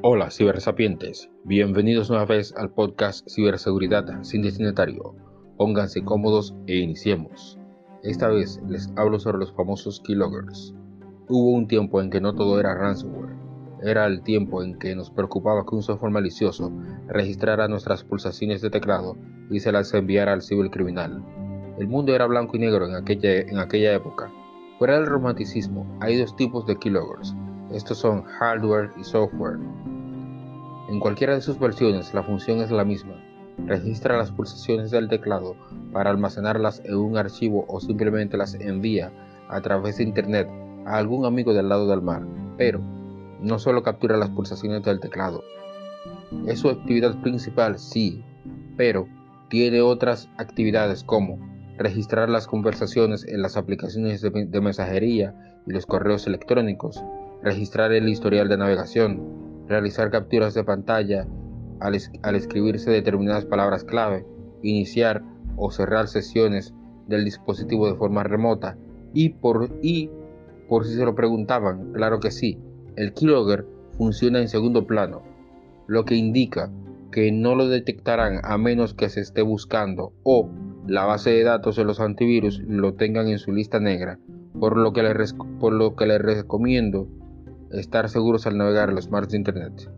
Hola cibersapientes, bienvenidos una vez al podcast Ciberseguridad sin destinatario. Pónganse cómodos e iniciemos. Esta vez les hablo sobre los famosos keyloggers. Hubo un tiempo en que no todo era ransomware. Era el tiempo en que nos preocupaba que un software malicioso registrara nuestras pulsaciones de teclado y se las enviara al cibercriminal. El mundo era blanco y negro en aquella, en aquella época. Fuera del romanticismo, hay dos tipos de keyloggers. Estos son hardware y software. En cualquiera de sus versiones la función es la misma. Registra las pulsaciones del teclado para almacenarlas en un archivo o simplemente las envía a través de internet a algún amigo del lado del mar. Pero no solo captura las pulsaciones del teclado. Es su actividad principal, sí, pero tiene otras actividades como registrar las conversaciones en las aplicaciones de, mensajería y los correos electrónicos, registrar el historial de navegación, realizar capturas de pantalla al, escribirse determinadas palabras clave, iniciar o cerrar sesiones del dispositivo de forma remota y por, si se lo preguntaban, claro que sí, el keylogger funciona en segundo plano, lo que indica que no lo detectarán a menos que se esté buscando o la base de datos de los antivirus lo tengan en su lista negra, por lo que les, por lo que les recomiendo estar seguros al navegar los mares de Internet.